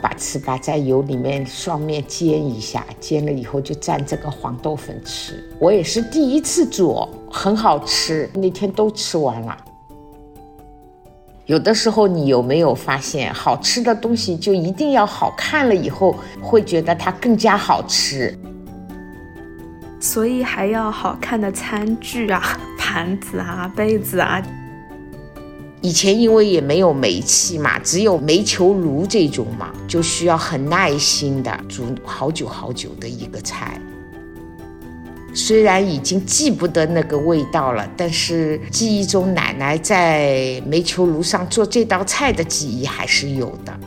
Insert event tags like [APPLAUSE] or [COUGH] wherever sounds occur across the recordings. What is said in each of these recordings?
把糍粑在油里面双面煎一下，煎了以后就蘸这个黄豆粉吃。我也是第一次做，很好吃，那天都吃完了。有的时候你有没有发现，好吃的东西就一定要好看了以后，会觉得它更加好吃。所以还要好看的餐具啊、盘子啊、杯子啊。以前因为也没有煤气嘛，只有煤球炉这种嘛，就需要很耐心的煮好久好久的一个菜。虽然已经记不得那个味道了，但是记忆中奶奶在煤球炉上做这道菜的记忆还是有的。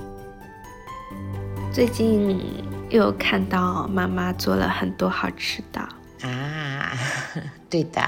最近又看到妈妈做了很多好吃的啊，对的。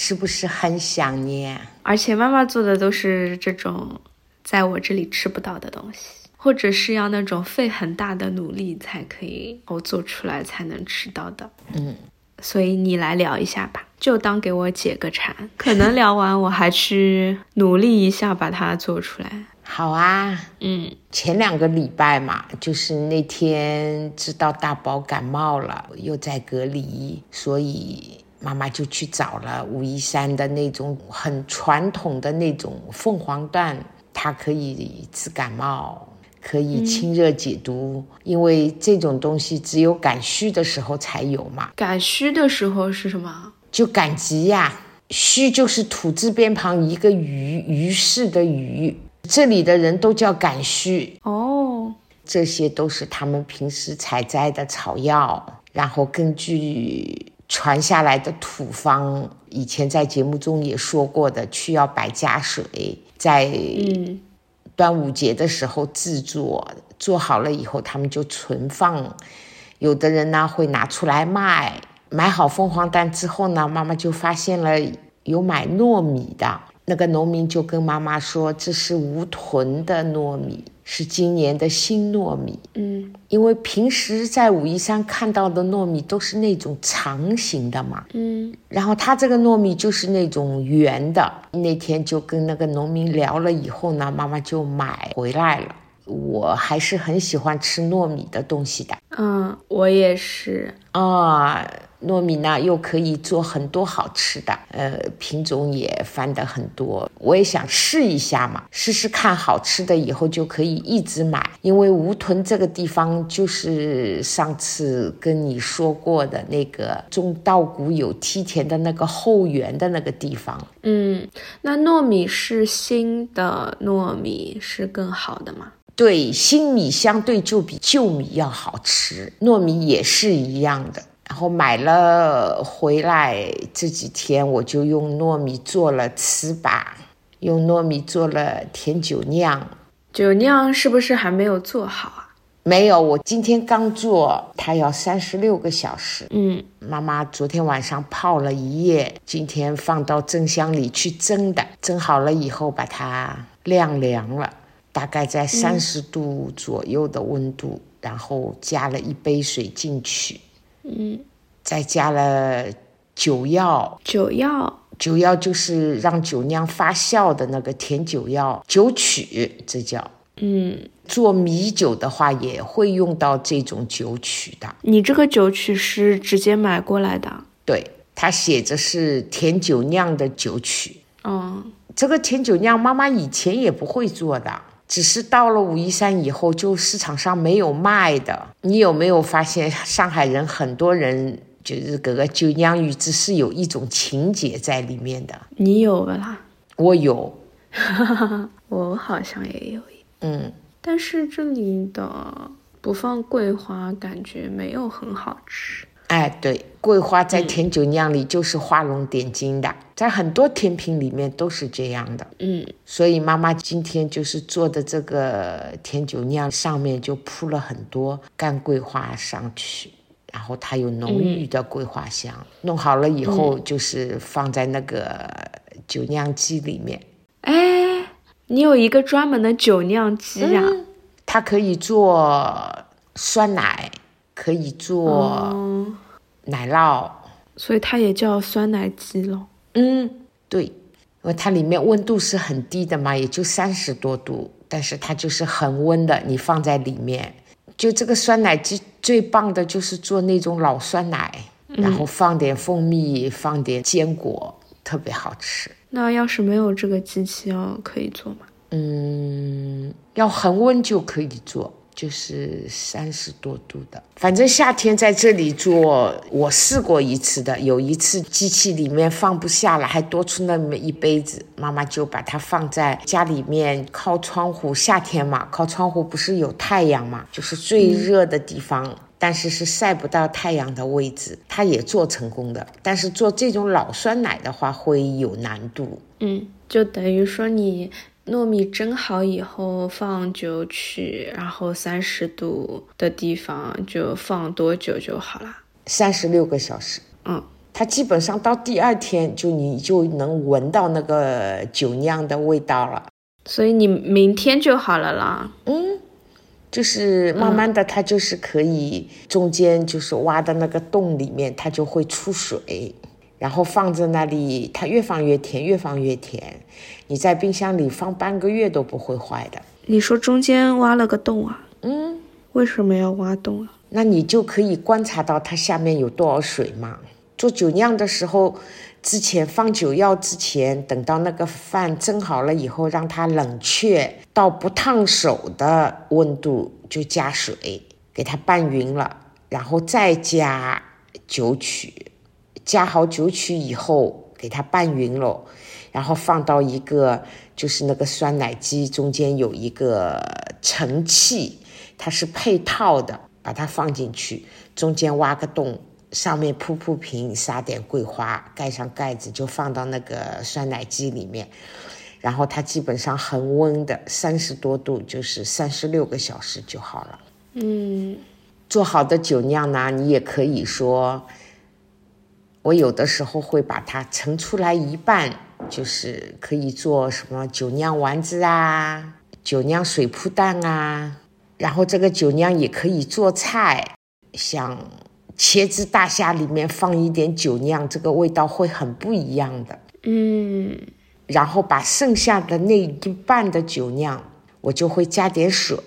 是不是很想念？而且妈妈做的都是这种在我这里吃不到的东西，或者是要那种费很大的努力才可以我做出来才能吃到的。嗯，所以你来聊一下吧，就当给我解个馋。可能聊完我还去努力一下把它做出来。好啊，嗯，前两个礼拜嘛，就是那天知道大宝感冒了，又在隔离，所以。妈妈就去找了武夷山的那种很传统的那种凤凰蛋，它可以治感冒，可以清热解毒。因为这种东西只有赶虚的时候才有嘛。赶虚的时候是什么？就赶集呀。虚就是土字边旁一个鱼，于是的鱼。这里的人都叫赶虚哦。这些都是他们平时采摘的草药，然后根据。传下来的土方，以前在节目中也说过的，去要白加水，在端午节的时候制作，做好了以后他们就存放。有的人呢会拿出来卖，买好凤凰蛋之后呢，妈妈就发现了有买糯米的。那个农民就跟妈妈说：“这是无囤的糯米，是今年的新糯米。”嗯，因为平时在武夷山看到的糯米都是那种长形的嘛。嗯，然后它这个糯米就是那种圆的。那天就跟那个农民聊了以后呢，妈妈就买回来了。我还是很喜欢吃糯米的东西的。嗯，我也是啊。糯米呢，又可以做很多好吃的，呃，品种也翻的很多。我也想试一下嘛，试试看好吃的，以后就可以一直买。因为吴屯这个地方，就是上次跟你说过的那个种稻谷有梯田的那个后园的那个地方。嗯，那糯米是新的糯米是更好的吗？对，新米相对就比旧米要好吃，糯米也是一样的。然后买了回来，这几天我就用糯米做了糍粑，用糯米做了甜酒酿。酒酿是不是还没有做好啊？没有，我今天刚做，它要三十六个小时。嗯，妈妈昨天晚上泡了一夜，今天放到蒸箱里去蒸的。蒸好了以后，把它晾凉了，大概在三十度左右的温度，然后加了一杯水进去。嗯，再加了酒药，酒药，酒药就是让酒酿发酵的那个甜酒药，酒曲，这叫。嗯，做米酒的话也会用到这种酒曲的。你这个酒曲是直接买过来的？对，它写着是甜酒酿的酒曲。嗯，这个甜酒酿妈妈以前也不会做的。只是到了武夷山以后，就市场上没有卖的。你有没有发现，[LAUGHS] 上海人很多人就是这个九酿鱼只是有一种情节在里面的？你有不啦？我有，[LAUGHS] 我好像也有一。嗯，但是这里的不放桂花，感觉没有很好吃。哎，对，桂花在甜酒酿里就是画龙点睛的，在很多甜品里面都是这样的。嗯，所以妈妈今天就是做的这个甜酒酿，上面就铺了很多干桂花上去，然后它有浓郁的桂花香。弄好了以后，就是放在那个酒酿机里面。哎，你有一个专门的酒酿机呀？它可以做。酸奶，可以做奶酪，所以它也叫酸奶鸡咯。嗯，对，因为它里面温度是很低的嘛，也就三十多度，但是它就是恒温的，你放在里面，就这个酸奶鸡最棒的就是做那种老酸奶，然后放点蜂蜜，放点坚果，特别好吃。那要是没有这个机器，要可以做吗？嗯，要恒温就可以做，就是三十多度的。反正夏天在这里做，我试过一次的。有一次机器里面放不下了，还多出那么一杯子，妈妈就把它放在家里面靠窗户。夏天嘛，靠窗户不是有太阳嘛，就是最热的地方，但是是晒不到太阳的位置，它也做成功的。但是做这种老酸奶的话会有难度。嗯，就等于说你。糯米蒸好以后放酒曲，然后三十度的地方就放多久就好了？三十六个小时。嗯，它基本上到第二天就你就能闻到那个酒酿的味道了。所以你明天就好了啦。嗯，就是慢慢的它就是可以中间就是挖的那个洞里面它就会出水。然后放在那里，它越放越甜，越放越甜。你在冰箱里放半个月都不会坏的。你说中间挖了个洞啊？嗯，为什么要挖洞啊？那你就可以观察到它下面有多少水嘛。做酒酿的时候，之前放酒药之前，等到那个饭蒸好了以后，让它冷却到不烫手的温度，就加水给它拌匀了，然后再加酒曲。加好酒曲以后，给它拌匀了，然后放到一个就是那个酸奶机中间有一个盛器，它是配套的，把它放进去，中间挖个洞，上面铺铺平，撒点桂花，盖上盖子，就放到那个酸奶机里面，然后它基本上恒温的三十多度，就是三十六个小时就好了。嗯，做好的酒酿呢，你也可以说。我有的时候会把它盛出来一半，就是可以做什么酒酿丸子啊，酒酿水铺蛋啊，然后这个酒酿也可以做菜，像茄子大虾里面放一点酒酿，这个味道会很不一样的。嗯，然后把剩下的那一半的酒酿，我就会加点水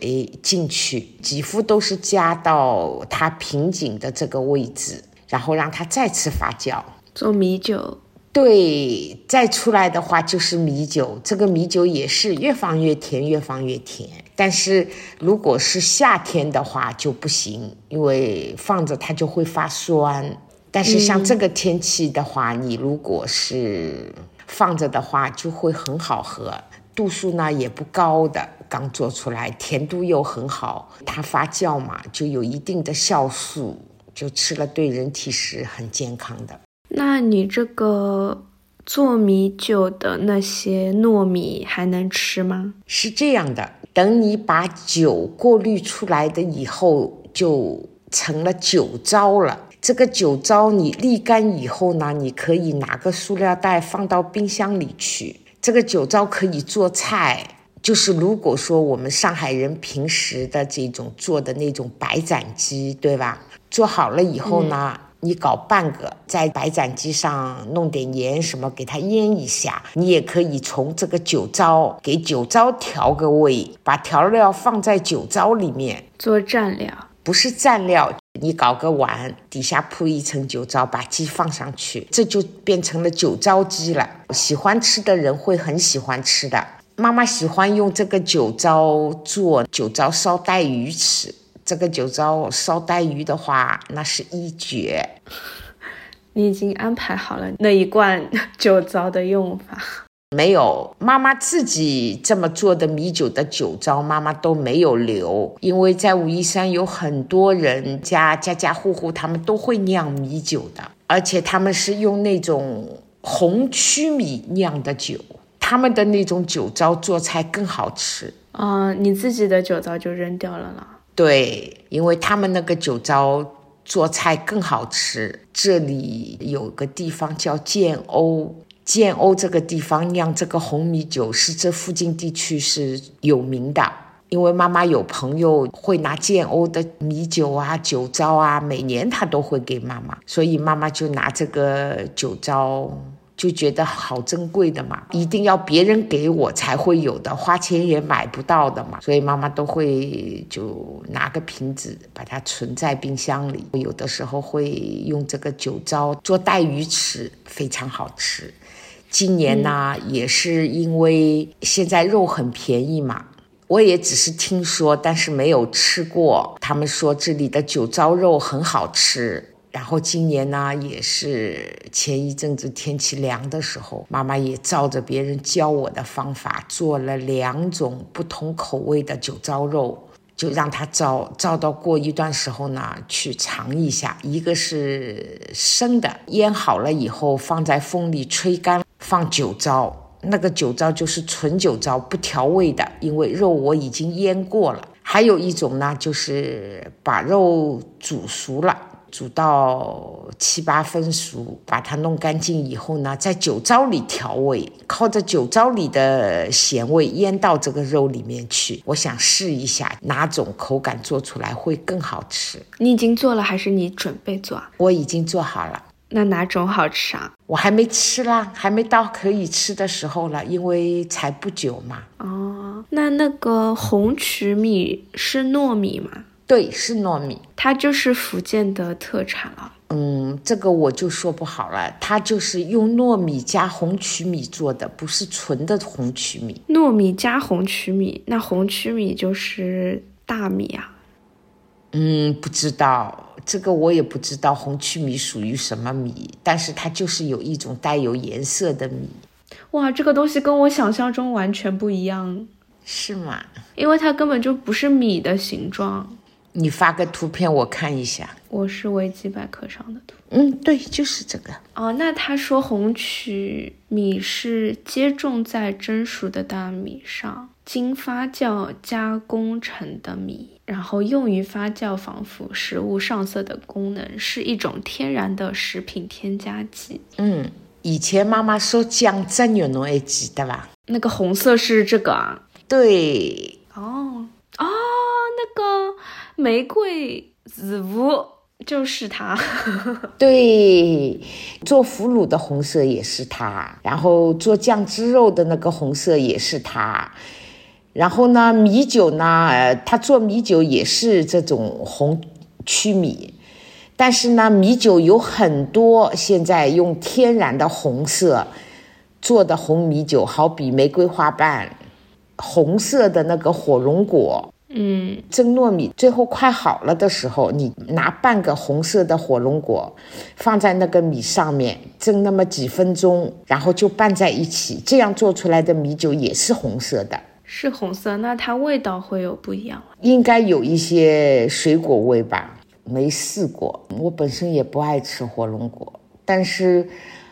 进去，几乎都是加到它瓶颈的这个位置。然后让它再次发酵，做米酒。对，再出来的话就是米酒。这个米酒也是越放越甜，越放越甜。但是如果是夏天的话就不行，因为放着它就会发酸。但是像这个天气的话，你如果是放着的话，就会很好喝。度数呢也不高的，刚做出来，甜度又很好。它发酵嘛，就有一定的酵素。就吃了对人体是很健康的。那你这个做米酒的那些糯米还能吃吗？是这样的，等你把酒过滤出来的以后，就成了酒糟了。这个酒糟你沥干以后呢，你可以拿个塑料袋放到冰箱里去。这个酒糟可以做菜，就是如果说我们上海人平时的这种做的那种白斩鸡，对吧？做好了以后呢，你搞半个，在白斩鸡上弄点盐什么，给它腌一下。你也可以从这个酒糟给酒糟调个味，把调料放在酒糟里面做蘸料，不是蘸料。你搞个碗，底下铺一层酒糟，把鸡放上去，这就变成了酒糟鸡了。喜欢吃的人会很喜欢吃的。妈妈喜欢用这个酒糟做酒糟烧带鱼吃。这个酒糟烧带鱼的话，那是一绝。[LAUGHS] 你已经安排好了那一罐酒糟的用法？没有，妈妈自己这么做的米酒的酒糟，妈妈都没有留，因为在武夷山有很多人家家家户户他们都会酿米酒的，而且他们是用那种红曲米酿的酒，他们的那种酒糟做菜更好吃。嗯，你自己的酒糟就扔掉了啦？对，因为他们那个酒糟做菜更好吃。这里有个地方叫建瓯，建瓯这个地方酿这个红米酒是这附近地区是有名的。因为妈妈有朋友会拿建瓯的米酒啊、酒糟啊，每年她都会给妈妈，所以妈妈就拿这个酒糟。就觉得好珍贵的嘛，一定要别人给我才会有的，花钱也买不到的嘛，所以妈妈都会就拿个瓶子把它存在冰箱里，有的时候会用这个酒糟做带鱼吃，非常好吃。今年呢，也是因为现在肉很便宜嘛，我也只是听说，但是没有吃过。他们说这里的酒糟肉很好吃。然后今年呢，也是前一阵子天气凉的时候，妈妈也照着别人教我的方法做了两种不同口味的酒糟肉，就让它照照到过一段时候呢去尝一下。一个是生的，腌好了以后放在风里吹干，放酒糟，那个酒糟就是纯酒糟，不调味的，因为肉我已经腌过了。还有一种呢，就是把肉煮熟了。煮到七八分熟，把它弄干净以后呢，在酒糟里调味，靠着酒糟里的咸味腌到这个肉里面去。我想试一下哪种口感做出来会更好吃。你已经做了还是你准备做啊？我已经做好了。那哪种好吃啊？我还没吃啦，还没到可以吃的时候了，因为才不久嘛。哦，那那个红曲米是糯米吗？对，是糯米，它就是福建的特产了。嗯，这个我就说不好了，它就是用糯米加红曲米做的，不是纯的红曲米。糯米加红曲米，那红曲米就是大米啊？嗯，不知道，这个我也不知道红曲米属于什么米，但是它就是有一种带有颜色的米。哇，这个东西跟我想象中完全不一样，是吗？因为它根本就不是米的形状。你发个图片我看一下，我是维基百科上的图。嗯，对，就是这个。哦，那他说红曲米是接种在蒸熟的大米上，经发酵加工成的米，然后用于发酵防腐食物上色的功能，是一种天然的食品添加剂。嗯，以前妈妈说酱汁肉，侬还记得吧？那个红色是这个啊？对。哦哦，那个。玫瑰植物就是它，[LAUGHS] 对，做腐乳的红色也是它，然后做酱汁肉的那个红色也是它，然后呢，米酒呢，呃，它做米酒也是这种红曲米，但是呢，米酒有很多现在用天然的红色做的红米酒，好比玫瑰花瓣，红色的那个火龙果。嗯，蒸糯米最后快好了的时候，你拿半个红色的火龙果放在那个米上面蒸那么几分钟，然后就拌在一起，这样做出来的米酒也是红色的。是红色，那它味道会有不一样应该有一些水果味吧？没试过，我本身也不爱吃火龙果，但是。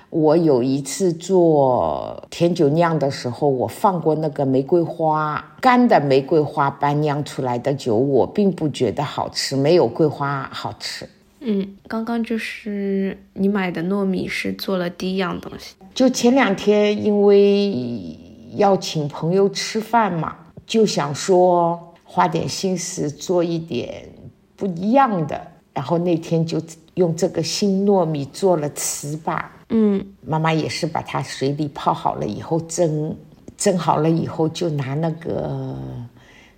我有一次做甜酒酿的时候，我放过那个玫瑰花干的玫瑰花瓣酿出来的酒，我并不觉得好吃，没有桂花好吃。嗯，刚刚就是你买的糯米是做了第一样东西。就前两天，因为要请朋友吃饭嘛，就想说花点心思做一点不一样的，然后那天就用这个新糯米做了糍粑。嗯，妈妈也是把它水里泡好了以后蒸，蒸好了以后就拿那个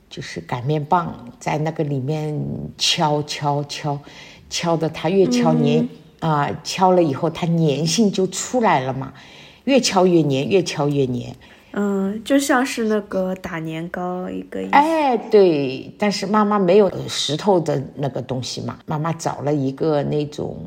就是擀面棒在那个里面敲敲敲，敲的它越敲粘啊，敲了以后它粘性就出来了嘛，越敲越粘，越敲越粘。嗯，就像是那个打年糕一个。哎，对，但是妈妈没有石头的那个东西嘛，妈妈找了一个那种。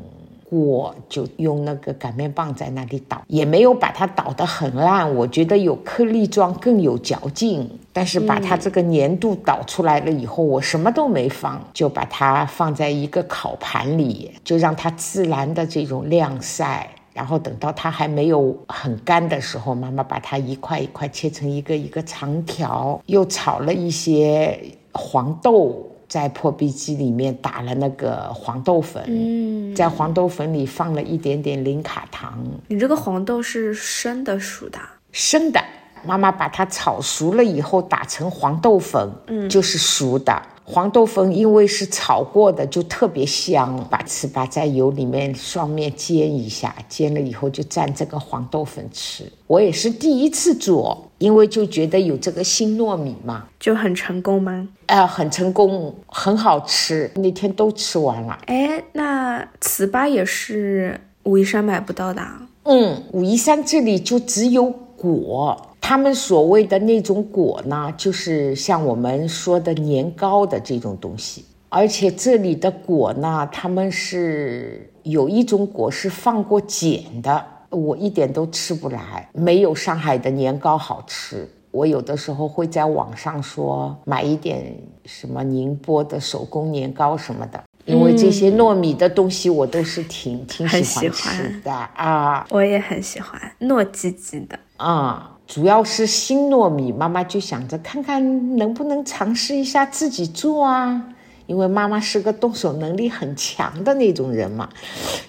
我就用那个擀面棒在那里捣，也没有把它捣得很烂。我觉得有颗粒状更有嚼劲。但是把它这个粘度捣出来了以后，我什么都没放，就把它放在一个烤盘里，就让它自然的这种晾晒。然后等到它还没有很干的时候，妈妈把它一块一块切成一个一个长条，又炒了一些黄豆。在破壁机里面打了那个黄豆粉，嗯，在黄豆粉里放了一点点零卡糖。你这个黄豆是生的熟的？生的，妈妈把它炒熟了以后打成黄豆粉，嗯，就是熟的。黄豆粉因为是炒过的，就特别香。把糍粑在油里面双面煎一下，煎了以后就蘸这个黄豆粉吃。我也是第一次做，因为就觉得有这个新糯米嘛，就很成功吗？呃，很成功，很好吃。那天都吃完了。哎，那糍粑也是武夷山买不到的。嗯，武夷山这里就只有果。他们所谓的那种果呢，就是像我们说的年糕的这种东西。而且这里的果呢，他们是有一种果是放过碱的，我一点都吃不来，没有上海的年糕好吃。我有的时候会在网上说买一点什么宁波的手工年糕什么的，因为这些糯米的东西我都是挺挺喜欢吃的啊。我也很喜欢糯叽叽的啊。主要是新糯米，妈妈就想着看看能不能尝试一下自己做啊。因为妈妈是个动手能力很强的那种人嘛，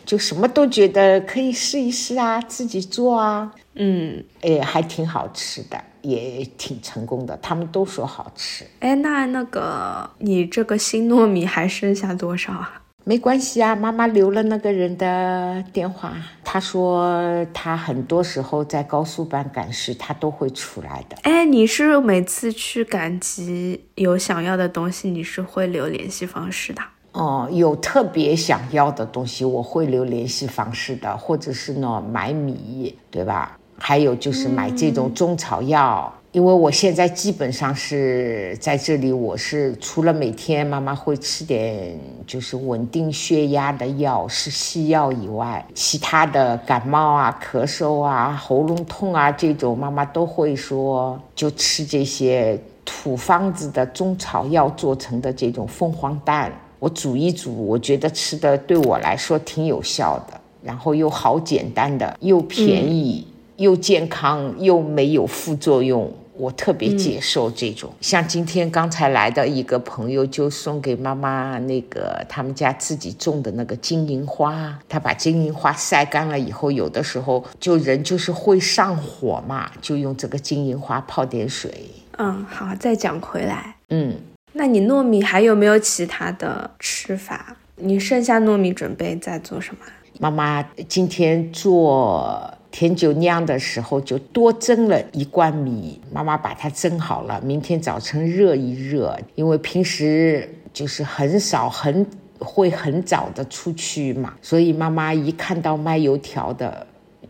就什么都觉得可以试一试啊，自己做啊。嗯，哎，还挺好吃的，也挺成功的，他们都说好吃。哎，那那个你这个新糯米还剩下多少啊？没关系啊，妈妈留了那个人的电话。他说他很多时候在高速班赶时，他都会出来的。哎，你是每次去赶集有想要的东西，你是会留联系方式的？哦，有特别想要的东西，我会留联系方式的，或者是呢买米，对吧？还有就是买这种中草药。因为我现在基本上是在这里，我是除了每天妈妈会吃点就是稳定血压的药是西药以外，其他的感冒啊、咳嗽啊、喉咙痛啊这种，妈妈都会说就吃这些土方子的中草药做成的这种凤凰蛋，我煮一煮，我觉得吃的对我来说挺有效的，然后又好简单的，又便宜又健康又没有副作用。我特别接受这种，像今天刚才来的一个朋友，就送给妈妈那个他们家自己种的那个金银花，他把金银花晒干了以后，有的时候就人就是会上火嘛，就用这个金银花泡点水。嗯，好，再讲回来，嗯，那你糯米还有没有其他的吃法？你剩下糯米准备再做什么？妈妈今天做。甜酒酿的时候就多蒸了一罐米，妈妈把它蒸好了，明天早晨热一热。因为平时就是很少很会很早的出去嘛，所以妈妈一看到卖油条的，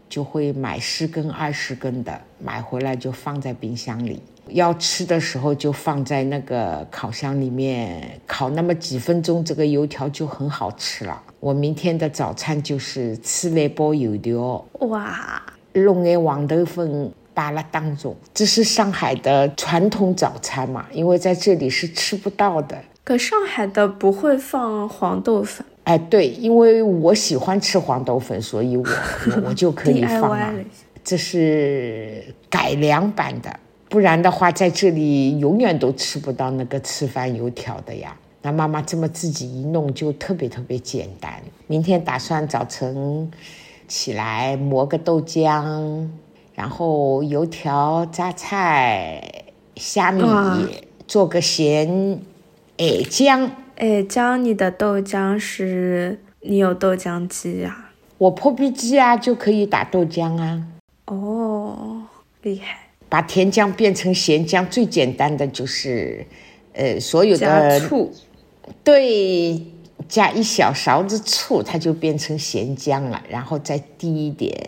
就会买十根二十根的，买回来就放在冰箱里。要吃的时候就放在那个烤箱里面烤那么几分钟，这个油条就很好吃了。我明天的早餐就是吃那包油条，哇，弄点黄豆粉扒了当中，这是上海的传统早餐嘛？因为在这里是吃不到的。可上海的不会放黄豆粉？哎，对，因为我喜欢吃黄豆粉，所以我我就可以放了。[LAUGHS] 这是改良版的。不然的话，在这里永远都吃不到那个吃饭油条的呀。那妈妈这么自己一弄，就特别特别简单。明天打算早晨起来磨个豆浆，然后油条、榨菜、虾米，做个咸矮浆。矮浆，你的豆浆是你有豆浆机啊？我破壁机啊，就可以打豆浆啊。哦，厉害。把甜浆变成咸浆，最简单的就是，呃，所有的醋，对，加一小勺子醋，它就变成咸浆了。然后再滴一点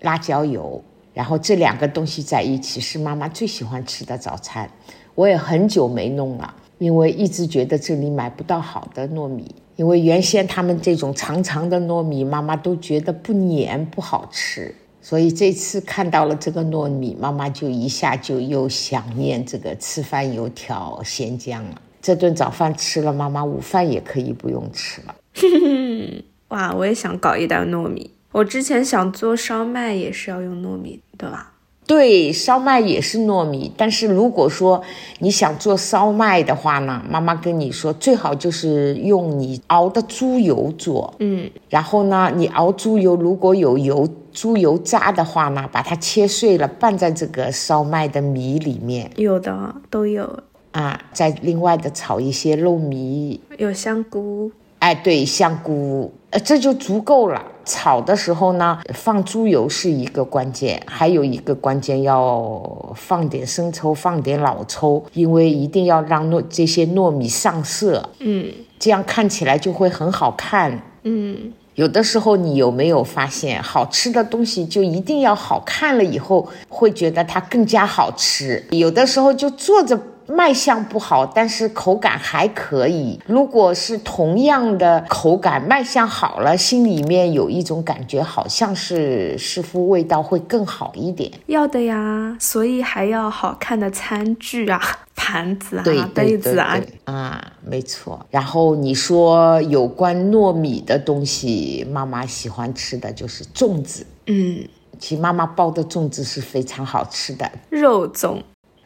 辣椒油，然后这两个东西在一起是妈妈最喜欢吃的早餐。我也很久没弄了，因为一直觉得这里买不到好的糯米，因为原先他们这种长长的糯米，妈妈都觉得不黏不好吃。所以这次看到了这个糯米，妈妈就一下就又想念这个吃饭油条咸浆了。这顿早饭吃了，妈妈午饭也可以不用吃了。[LAUGHS] 哇，我也想搞一袋糯米。我之前想做烧麦，也是要用糯米，对吧？对，烧麦也是糯米，但是如果说你想做烧麦的话呢，妈妈跟你说，最好就是用你熬的猪油做。嗯，然后呢，你熬猪油如果有油猪油渣的话呢，把它切碎了拌在这个烧麦的米里面有的都有，啊，再另外的炒一些肉糜，有香菇。哎，对，香菇，呃，这就足够了。炒的时候呢，放猪油是一个关键，还有一个关键要放点生抽，放点老抽，因为一定要让糯这些糯米上色，嗯这样看起来就会很好看。嗯，有的时候你有没有发现，好吃的东西就一定要好看了以后，会觉得它更加好吃。有的时候就做着卖相不好，但是口感还可以。如果是同样的口感，卖相好了，心里面有一种感觉，好像是似乎味道会更好一点。要的呀，所以还要好看的餐具啊、[LAUGHS] 盘子啊杯子啊。啊，没错。然后你说有关糯米的东西，妈妈喜欢吃的就是粽子。嗯，其实妈妈包的粽子是非常好吃的。肉粽，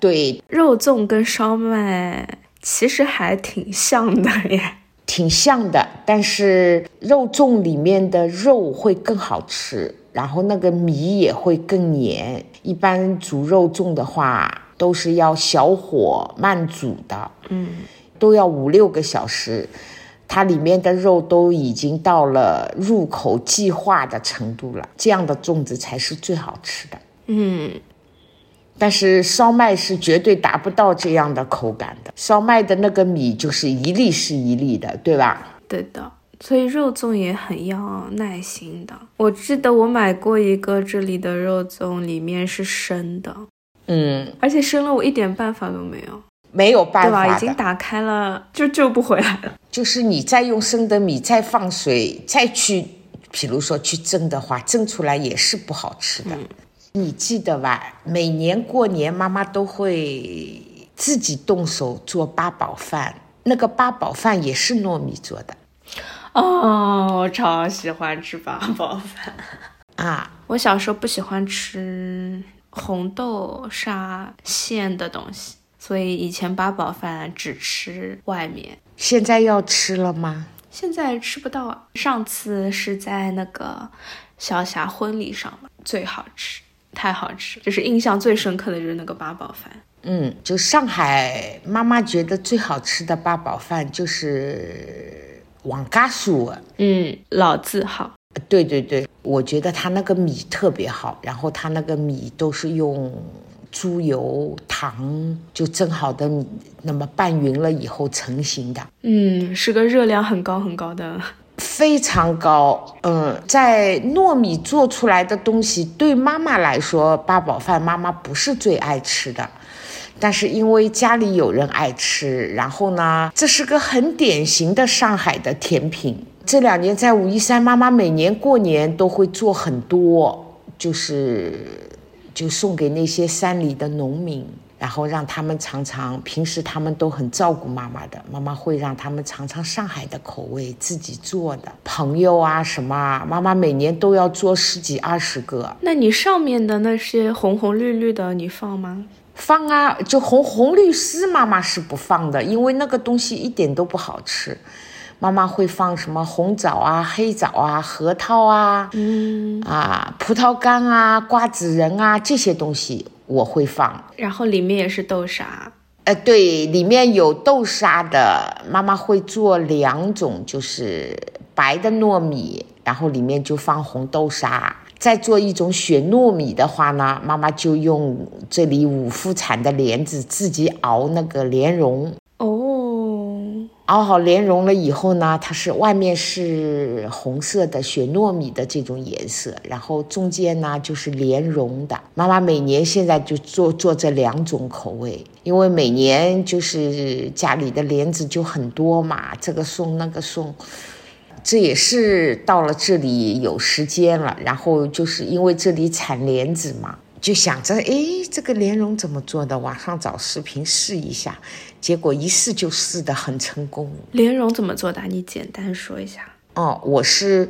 对，肉粽跟烧麦其实还挺像的耶。[LAUGHS] 挺像的，但是肉粽里面的肉会更好吃，然后那个米也会更黏。一般煮肉粽的话，都是要小火慢煮的，嗯，都要五六个小时，它里面的肉都已经到了入口即化的程度了，这样的粽子才是最好吃的。嗯，但是烧麦是绝对达不到这样的口感的，烧麦的那个米就是一粒是一粒的，对吧？对的。所以肉粽也很要耐心的。我记得我买过一个这里的肉粽，里面是生的，嗯，而且生了我一点办法都没有，没有办对吧？法，已经打开了就救不回来了。就是你再用生的米再放水再去，比如说去蒸的话，蒸出来也是不好吃的。你记得吧？每年过年妈妈都会自己动手做八宝饭，那个八宝饭也是糯米做的哦，我超喜欢吃八宝饭。啊。我小时候不喜欢吃红豆沙馅的东西，所以以前八宝饭只吃外面。现在要吃了吗？现在吃不到啊。上次是在那个小霞婚礼上了，最好吃，太好吃，就是印象最深刻的就是那个八宝饭。嗯，就上海妈妈觉得最好吃的八宝饭就是王家酥。嗯，老字号。对对对，我觉得他那个米特别好，然后他那个米都是用猪油、糖就蒸好的米，那么拌匀了以后成型的，嗯，是个热量很高很高的。非常高。嗯，在糯米做出来的东西，对妈妈来说，八宝饭妈妈不是最爱吃的。但是因为家里有人爱吃，然后呢，这是个很典型的上海的甜品。这两年在武夷山，妈妈每年过年都会做很多，就是就送给那些山里的农民，然后让他们尝尝。平时他们都很照顾妈妈的，妈妈会让他们尝尝上海的口味，自己做的。朋友啊什么啊，妈妈每年都要做十几二十个。那你上面的那些红红绿绿的，你放吗？放啊，就红红绿丝，妈妈是不放的，因为那个东西一点都不好吃。妈妈会放什么红枣啊、黑枣啊、核桃啊、嗯，啊葡萄干啊、瓜子仁啊这些东西我会放。然后里面也是豆沙。呃，对，里面有豆沙的，妈妈会做两种，就是白的糯米，然后里面就放红豆沙。再做一种雪糯米的话呢，妈妈就用这里五福产的莲子自己熬那个莲蓉，哦，熬好莲蓉了以后呢，它是外面是红色的雪糯米的这种颜色，然后中间呢就是莲蓉的。妈妈每年现在就做做这两种口味，因为每年就是家里的莲子就很多嘛，这个送那个送。这也是到了这里有时间了，然后就是因为这里产莲子嘛，就想着，哎，这个莲蓉怎么做的？网上找视频试一下，结果一试就试的很成功。莲蓉怎么做的？你简单说一下。哦，我是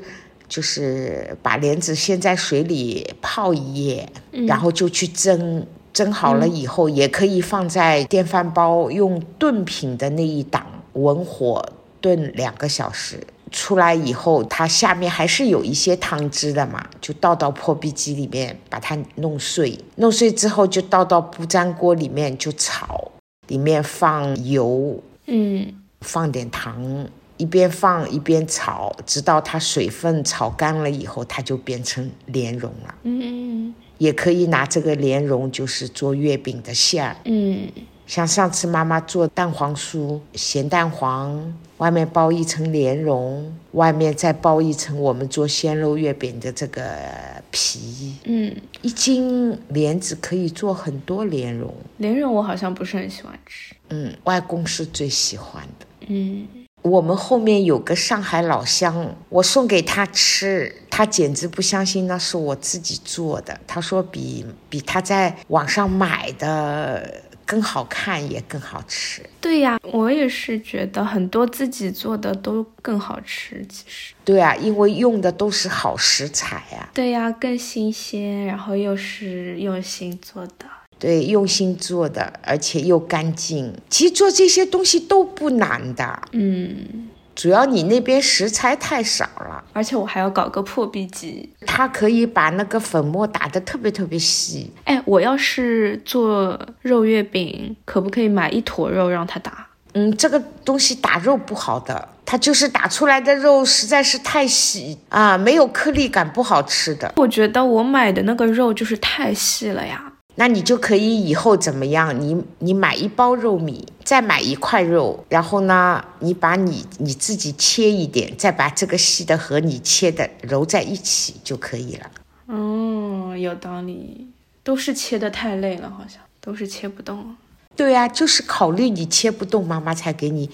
就是把莲子先在水里泡一夜，然后就去蒸。蒸好了以后，也可以放在电饭煲，用炖品的那一档文火炖两个小时。出来以后，它下面还是有一些汤汁的嘛，就倒到破壁机里面，把它弄碎。弄碎之后，就倒到不粘锅里面就炒，里面放油，嗯，放点糖，一边放一边炒，直到它水分炒干了以后，它就变成莲蓉了。嗯也可以拿这个莲蓉，就是做月饼的馅儿。嗯像上次妈妈做蛋黄酥，咸蛋黄，外面包一层莲蓉，外面再包一层我们做鲜肉月饼的这个皮。嗯，一斤莲子可以做很多莲蓉。莲蓉我好像不是很喜欢吃。嗯，外公是最喜欢的。嗯我们后面有个上海老乡，我送给他吃，他简直不相信那是我自己做的。他说比比他在网上买的更好看，也更好吃。对呀，我也是觉得很多自己做的都更好吃。其实，对啊，因为用的都是好食材啊。对呀，更新鲜，然后又是用心做的。对，用心做的，而且又干净。其实做这些东西都不难的，嗯，主要你那边食材太少了。而且我还要搞个破壁机。它可以把那个粉末打得特别特别细。哎，我要是做肉月饼，可不可以买一坨肉让它打？嗯，这个东西打肉不好的，它就是打出来的肉实在是太细啊，没有颗粒感，不好吃的。我觉得我买的那个肉就是太细了呀。那你就可以以后怎么样？你你买一包肉米，再买一块肉，然后呢，你把你你自己切一点，再把这个细的和你切的揉在一起就可以了。哦，有道理，都是切的太累了，好像都是切不动。对呀、就是考虑你切不动，妈妈才给你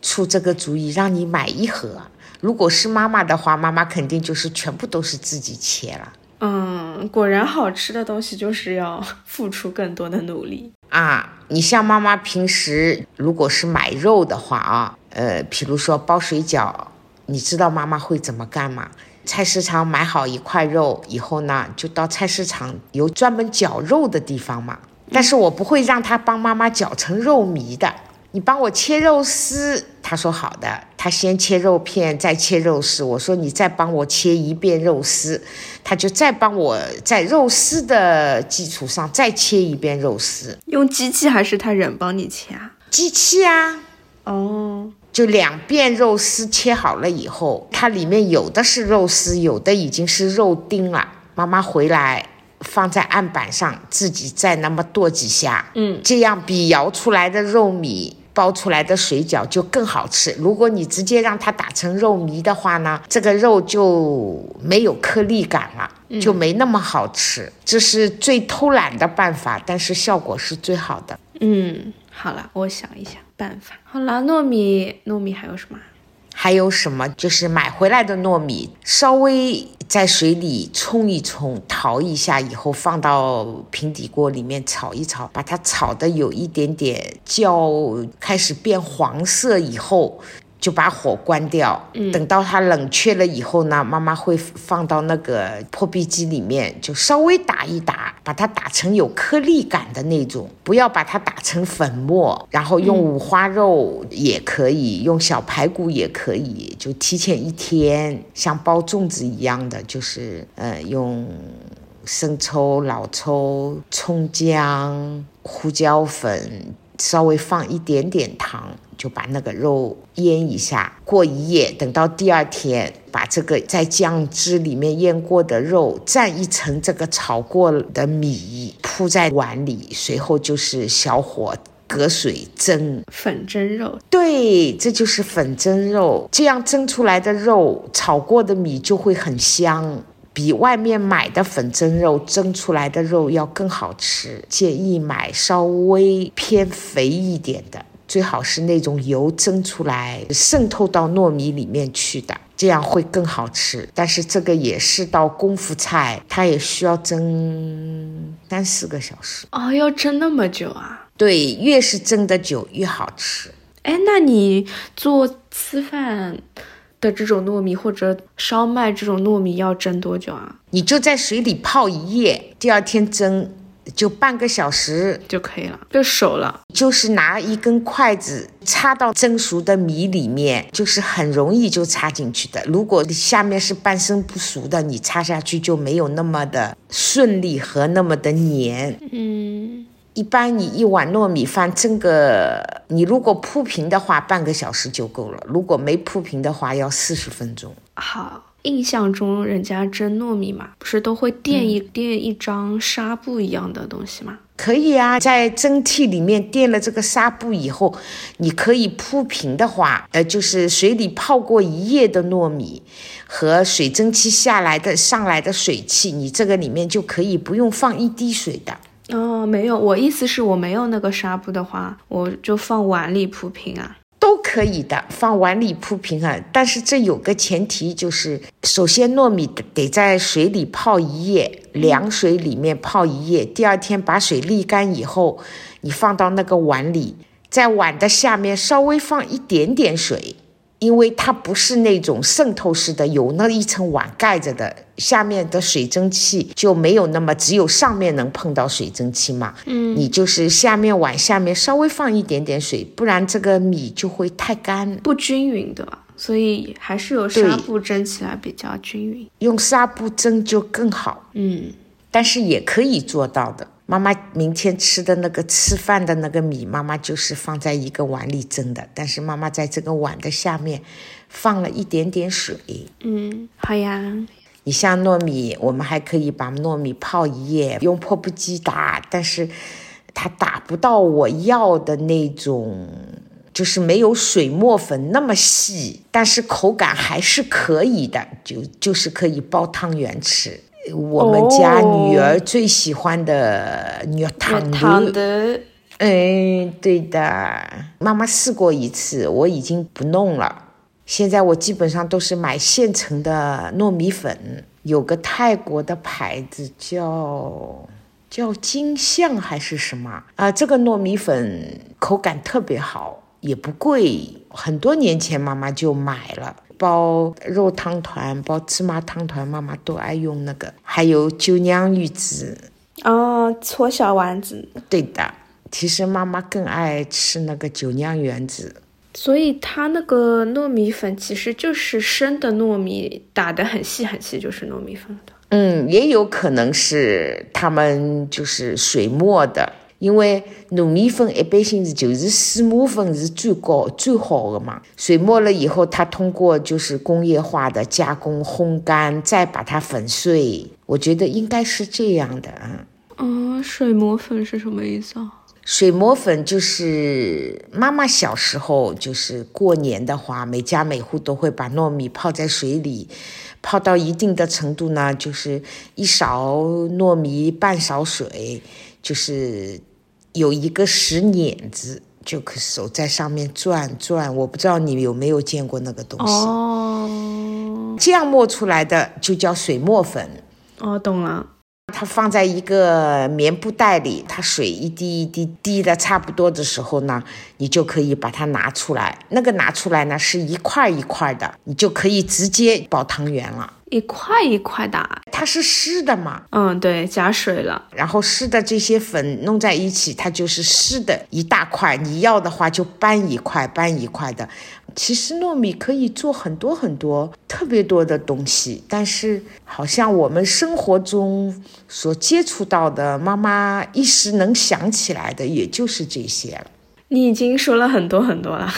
出这个主意，让你买一盒。如果是妈妈的话，妈妈肯定就是全部都是自己切了。嗯，果然好吃的东西就是要付出更多的努力。啊，你像妈妈平时如果是买肉的话啊，呃，比如说包水饺，你知道妈妈会怎么干吗？菜市场买好一块肉以后呢，就到菜市场有专门绞肉的地方嘛。但是我不会让他帮妈妈绞成肉糜的，你帮我切肉丝。他说好的，他先切肉片，再切肉丝。我说你再帮我切一遍肉丝，他就再帮我在肉丝的基础上再切一遍肉丝。用机器还是他人帮你切啊？机器啊，哦，就两遍肉丝切好了以后，它里面有的是肉丝，有的已经是肉丁了。妈妈回来放在案板上，自己再那么剁几下，嗯，这样比摇出来的肉米。包出来的水饺就更好吃。如果你直接让它打成肉糜的话呢，这个肉就没有颗粒感了，就没那么好吃。这是最偷懒的办法，但是效果是最好的。嗯，好了，我想一想办法。好了，糯米，糯米还有什么？还有什么？就是买回来的糯米，稍微在水里冲一冲，淘一下以后，放到平底锅里面炒一炒，把它炒的有一点点焦，开始变黄色以后。就把火关掉，等到它冷却了以后呢，妈妈会放到那个破壁机里面，就稍微打一打，把它打成有颗粒感的那种，不要把它打成粉末。然后用五花肉也可以，用小排骨也可以，就提前一天，像包粽子一样的，就是呃用生抽、老抽、葱姜、胡椒粉，稍微放一点点糖。就把那个肉腌一下，过一夜，等到第二天，把这个在酱汁里面腌过的肉蘸一层这个炒过的米，铺在碗里，随后就是小火隔水蒸粉蒸肉。对，这就是粉蒸肉，这样蒸出来的肉，炒过的米就会很香。比外面买的粉蒸肉蒸出来的肉要更好吃，建议买稍微偏肥一点的。最好是那种油蒸出来渗透到糯米里面去的，这样会更好吃。但是这个也是道功夫菜，它也需要蒸三四个小时。哦，要蒸那么久啊？对，越是蒸的久越好吃。哎，那你做吃饭的这种糯米或者烧麦这种糯米要蒸多久啊？你就在水里泡一夜，第二天蒸，就半个小时就可以了，就熟了。就是拿一根筷子插到蒸熟的米里面，就是很容易就插进去的。如果下面是半生不熟的，你插下去就没有那么的顺利和那么的黏。嗯，一般你一碗糯米饭蒸个，你如果铺平的话，半个小时就够了；如果没铺平的话，要四十分钟。好。印象中，人家蒸糯米嘛，不是都会垫一垫一张纱布一样的东西吗？可以啊，在蒸屉里面垫了这个纱布以后，你可以铺平的话，呃，就是水里泡过一夜的糯米和水蒸气下来的上来的水汽，你这个里面就可以不用放一滴水的。没有，我意思是我没有那个纱布的话，我就放碗里铺平啊。都可以的，放碗里铺平啊。但是这有个前提，就是首先糯米得在水里泡一夜，凉水里面泡一夜。第二天把水沥干以后，你放到那个碗里，在碗的下面稍微放一点点水。因为它不是那种渗透式的，有那一层碗盖着的，下面的水蒸气就没有那么，只有上面能碰到水蒸气嘛。嗯，你就是下面碗下面稍微放一点点水，不然这个米就会太干，不均匀的。所以还是有纱布蒸起来比较均匀，用纱布蒸就更好。嗯，但是也可以做到的。妈妈明天吃的那个吃饭的那个米，妈妈就是放在一个碗里蒸的，但是妈妈在这个碗的下面放了一点点水。嗯，好呀。你像糯米，我们还可以把糯米泡一夜，用破布机打，但是它打不到我要的那种，就是没有水磨粉那么细，但是口感还是可以的，就就是可以煲汤圆吃。我们家女儿最喜欢的肉汤的，嗯，对的，妈妈试过一次，我已经不弄了。现在我基本上都是买现成的糯米粉，有个泰国的牌子叫叫金象还是什么啊？这个糯米粉口感特别好，也不贵，很多年前妈妈就买了。包肉汤团、包芝麻汤团，妈妈都爱用那个。还有酒酿玉子，哦，搓小丸子。对的，其实妈妈更爱吃那个酒酿圆子。所以它那个糯米粉其实就是生的糯米打得很细很细，就是糯米粉的。嗯，也有可能是他们就是水磨的。因为糯米粉一般性是就是水磨粉是最高最好的嘛，水磨了以后，它通过就是工业化的加工烘干，再把它粉碎。我觉得应该是这样的啊。嗯，水磨粉是什么意思啊？水磨粉就是妈妈小时候就是过年的话，每家每户都会把糯米泡在水里，泡到一定的程度呢，就是一勺糯米半勺水，就是。有一个石碾子，就可手在上面转转。我不知道你有没有见过那个东西。哦，这样磨出来的就叫水磨粉。哦，懂了。它放在一个棉布袋里，它水一滴一滴滴的差不多的时候呢，你就可以把它拿出来。那个拿出来呢，是一块一块的，你就可以直接包汤圆了。一块一块的，它是湿的嘛？嗯，对，加水了，然后湿的这些粉弄在一起，它就是湿的一大块。你要的话就搬一块，搬一块的。其实糯米可以做很多很多特别多的东西，但是好像我们生活中所接触到的，妈妈一时能想起来的，也就是这些了。你已经说了很多很多了，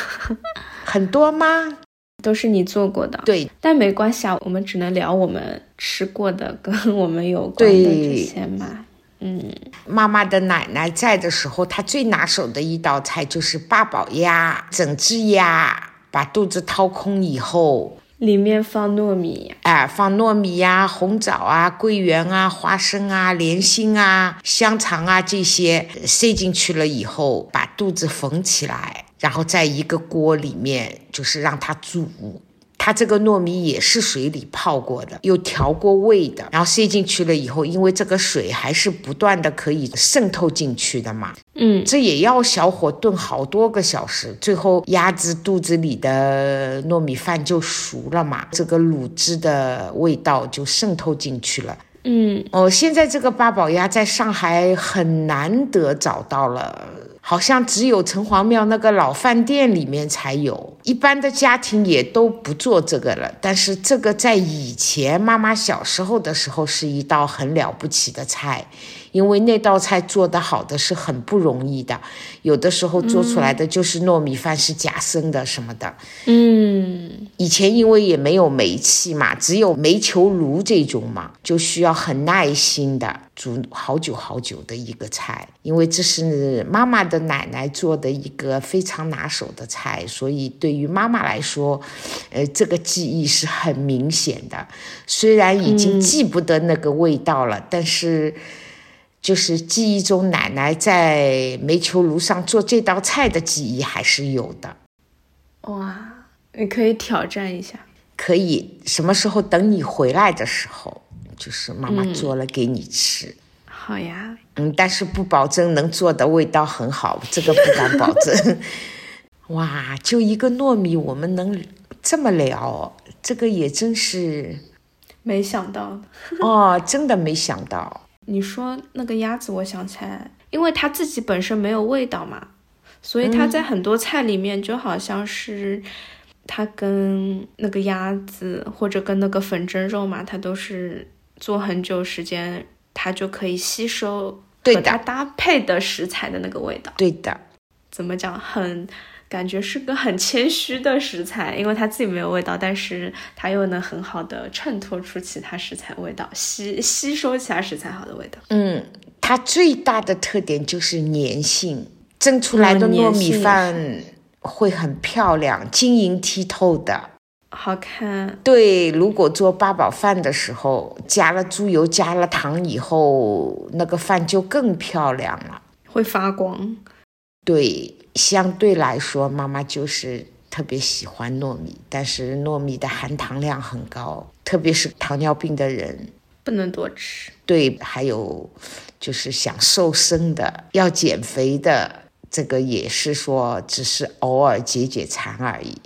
很多吗？[LAUGHS] 都是你做过的，对，但没关系啊，我们只能聊我们吃过的，跟我们有关的这些嘛。嗯，妈妈的奶奶在的时候，她最拿手的一道菜就是八宝鸭，整只鸭把肚子掏空以后，里面放糯米，哎，放糯米呀、红枣啊、桂圆啊、花生啊、莲心啊、香肠啊这些塞进去了以后，把肚子缝起来。然后在一个锅里面，就是让它煮，它这个糯米也是水里泡过的，又调过味的，然后塞进去了以后，因为这个水还是不断的可以渗透进去的嘛，嗯，这也要小火炖好多个小时，最后鸭子肚子里的糯米饭就熟了嘛，这个卤汁的味道就渗透进去了。嗯，哦，现在这个八宝鸭在上海很难得找到了。好像只有城隍庙那个老饭店里面才有，一般的家庭也都不做这个了。但是这个在以前妈妈小时候的时候是一道很了不起的菜，因为那道菜做得好的是很不容易的，有的时候做出来的就是糯米饭是假生的什么的。嗯，以前因为也没有煤气嘛，只有煤球炉这种嘛，就需要很耐心的煮好久好久的一个菜，因为这是妈妈的奶奶做的一个非常拿手的菜，所以对于妈妈来说，呃，这个记忆是很明显的。虽然已经记不得那个味道了，但是就是记忆中奶奶在煤球炉上做这道菜的记忆还是有的。哇，你可以挑战一下。可以什么时候等你回来的时候，就是妈妈做了给你吃。好呀，嗯，但是不保证能做的味道很好，这个不敢保证。[LAUGHS] 哇，就一个糯米，我们能这么聊，这个也真是没想到。[LAUGHS] 哦，真的没想到。你说那个鸭子，我想起来，因为它自己本身没有味道嘛，所以它在很多菜里面就好像是它跟那个鸭子或者跟那个粉蒸肉嘛，它都是做很久时间，它就可以吸收和它搭配的食材的那个味道。对的，怎么讲？很感觉是个很谦虚的食材，因为它自己没有味道，但是它又能很好的衬托出其他食材味道，吸吸收其他食材好的味道。嗯，它最大的特点就是粘性，蒸出来的嗯糯米饭会很漂亮，晶莹剔透的。好看，对，如果做八宝饭的时候，加了猪油、加了糖以后，那个饭就更漂亮了。会发光。对，相对来说，妈妈就是特别喜欢糯米，但是糯米的含糖量很高，特别是糖尿病的人。不能多吃。对，还有就是想瘦身的、要减肥的，这个也是说只是偶尔解解馋而已。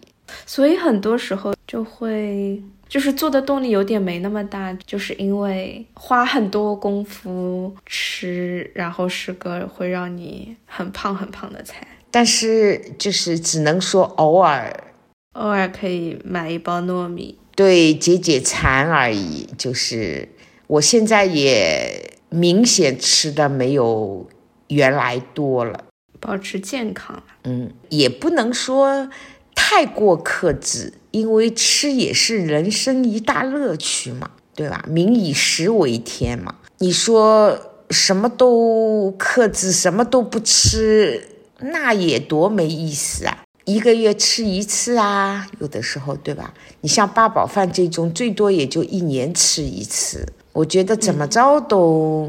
所以很多时候就会就是做的动力有点没那么大，就是因为花很多功夫吃，然后是个会让你很胖很胖的菜。但是就是只能说偶尔偶尔可以买一包糯米，对解解馋而已。就是我现在也明显吃的没有原来多了，保持健康。嗯，也不能说太过克制，因为吃也是人生一大乐趣嘛，对吧？民以食为天嘛，你说什么都克制，什么都不吃，那也多没意思啊！一个月吃一次啊，有的时候，对吧？你像八宝饭这种，最多也就一年吃一次，我觉得怎么着都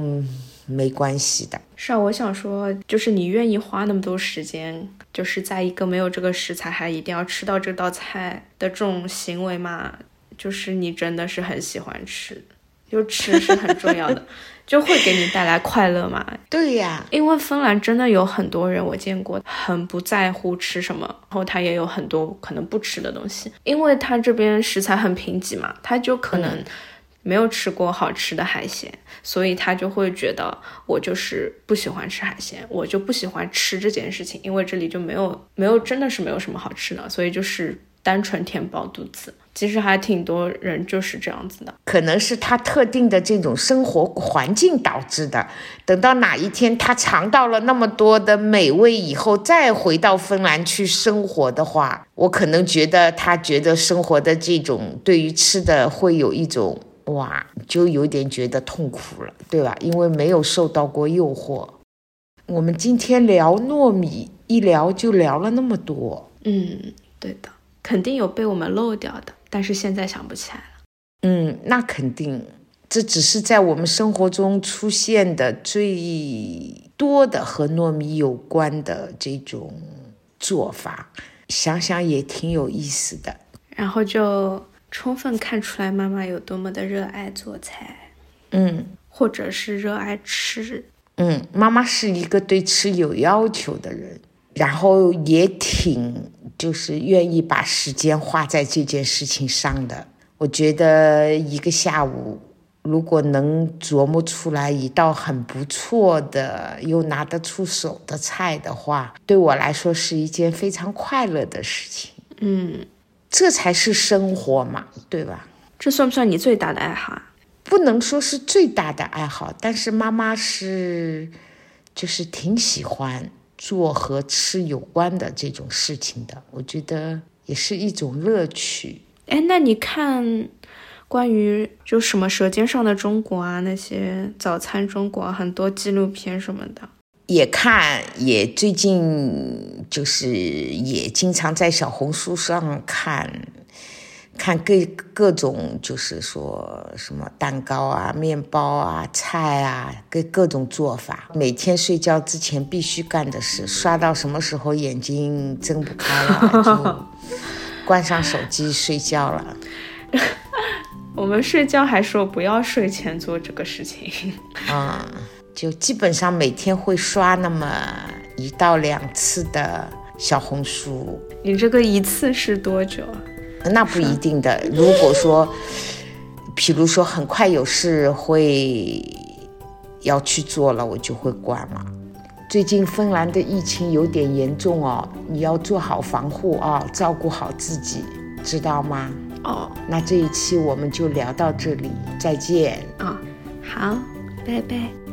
没关系的。是啊，我想说，就是你愿意花那么多时间，就是在一个没有这个食材还一定要吃到这道菜的这种行为嘛，就是你真的是很喜欢吃，就吃是很重要的，[LAUGHS] 就会给你带来快乐嘛。对呀，因为芬兰真的有很多人我见过，很不在乎吃什么，然后他也有很多可能不吃的东西，因为他这边食材很贫瘠嘛，他就可能没有吃过好吃的海鲜，所以他就会觉得我就是不喜欢吃海鲜，我就不喜欢吃这件事情，因为这里就没有没有真的是没有什么好吃的，所以就是单纯填饱肚子。其实还挺多人就是这样子的，可能是他特定的这种生活环境导致的。等到哪一天他尝到了那么多的美味以后，再回到芬兰去生活的话，我可能觉得他觉得生活的这种对于吃的会有一种哇，就有点觉得痛苦了，对吧？因为没有受到过诱惑。我们今天聊糯米，一聊就聊了那么多。嗯，对的，肯定有被我们漏掉的，但是现在想不起来了。嗯，那肯定，这只是在我们生活中出现的最多的和糯米有关的这种做法，想想也挺有意思的。然后就充分看出来妈妈有多么的热爱做菜，嗯或者是热爱吃。嗯，妈妈是一个对吃有要求的人，然后也挺就是愿意把时间花在这件事情上的。我觉得一个下午，如果能琢磨出来一道很不错的又拿得出手的菜的话，对我来说是一件非常快乐的事情。嗯，这才是生活嘛，对吧？这算不算你最大的爱好啊？不能说是最大的爱好，但是妈妈是就是挺喜欢做和吃有关的这种事情的，我觉得也是一种乐趣。哎，那你看关于就什么《舌尖上的中国》啊，那些早餐中国很多纪录片什么的，也看，也最近就是也经常在小红书上看，看各各种就是说什么蛋糕啊、面包啊、菜啊，各各种做法。每天睡觉之前必须干的事，刷到什么时候眼睛睁不开了，[LAUGHS] 就关上手机睡觉了。[LAUGHS] 我们睡觉还说不要睡前做这个事情。嗯，就基本上每天会刷那么一到两次的小红书。你这个一次是多久啊？那不一 [LAUGHS] 定的。如果说，比如说很快有事会要去做了，我就会关了。最近芬兰的疫情有点严重哦，你要做好防护啊、照顾好自己，知道吗？哦，那这一期我们就聊到这里，再见。啊、好，拜拜。